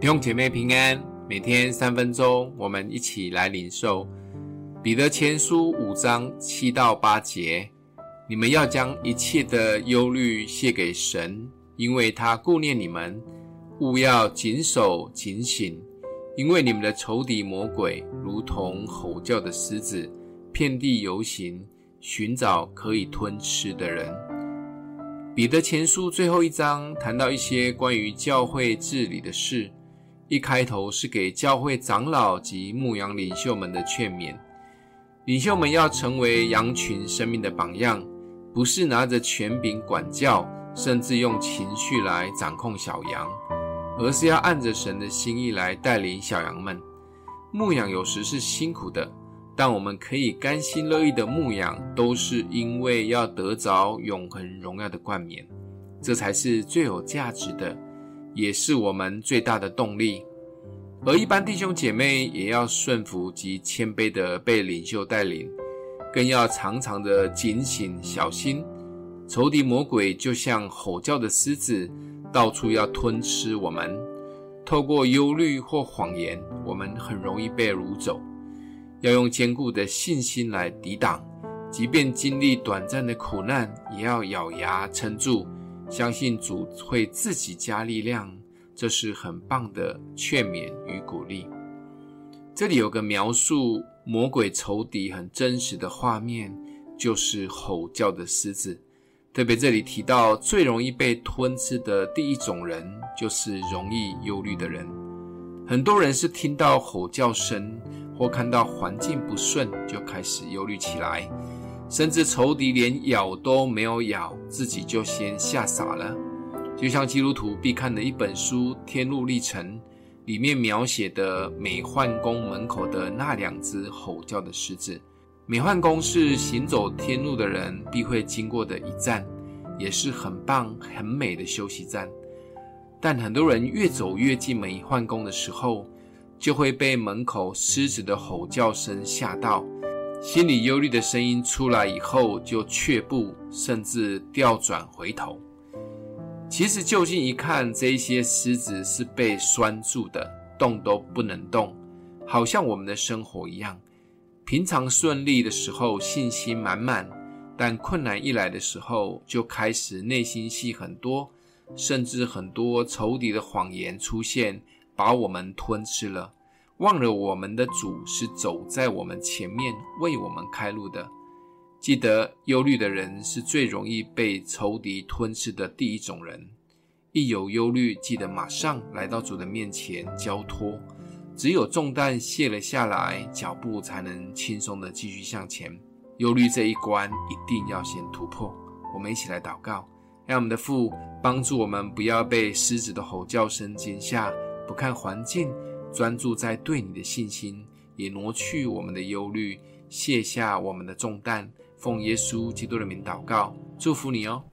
弟兄姐妹平安，每天三分钟，我们一起来领受彼得前书五章七到八节。你们要将一切的忧虑卸给神，因为他顾念你们。勿要谨守警醒，因为你们的仇敌魔鬼如同吼叫的狮子，遍地游行，寻找可以吞吃的人。彼得前书最后一章谈到一些关于教会治理的事。一开头是给教会长老及牧羊领袖们的劝勉，领袖们要成为羊群生命的榜样，不是拿着权柄管教，甚至用情绪来掌控小羊，而是要按着神的心意来带领小羊们。牧养有时是辛苦的，但我们可以甘心乐意的牧养，都是因为要得着永恒荣耀的冠冕，这才是最有价值的。也是我们最大的动力，而一般弟兄姐妹也要顺服及谦卑的被领袖带领，更要常常的警醒小心。仇敌魔鬼就像吼叫的狮子，到处要吞吃我们。透过忧虑或谎言，我们很容易被掳走。要用坚固的信心来抵挡，即便经历短暂的苦难，也要咬牙撑住。相信主会自己加力量，这是很棒的劝勉与鼓励。这里有个描述魔鬼仇敌很真实的画面，就是吼叫的狮子。特别这里提到最容易被吞吃的第一种人，就是容易忧虑的人。很多人是听到吼叫声或看到环境不顺，就开始忧虑起来。甚至仇敌连咬都没有咬，自己就先吓傻了。就像基督徒必看的一本书《天路历程》里面描写的美幻宫门口的那两只吼叫的狮子。美幻宫是行走天路的人必会经过的一站，也是很棒很美的休息站。但很多人越走越近美幻宫的时候，就会被门口狮子的吼叫声吓到。心里忧虑的声音出来以后，就却步，甚至调转回头。其实就近一看，这些狮子是被拴住的，动都不能动，好像我们的生活一样。平常顺利的时候，信心满满；但困难一来的时候，就开始内心戏很多，甚至很多仇敌的谎言出现，把我们吞吃了。忘了我们的主是走在我们前面为我们开路的。记得忧虑的人是最容易被仇敌吞噬的第一种人。一有忧虑，记得马上来到主的面前交托。只有重担卸了下来，脚步才能轻松地继续向前。忧虑这一关一定要先突破。我们一起来祷告，让我们的父帮助我们，不要被狮子的吼叫声惊吓，不看环境。专注在对你的信心，也挪去我们的忧虑，卸下我们的重担。奉耶稣基督的名祷告，祝福你哦。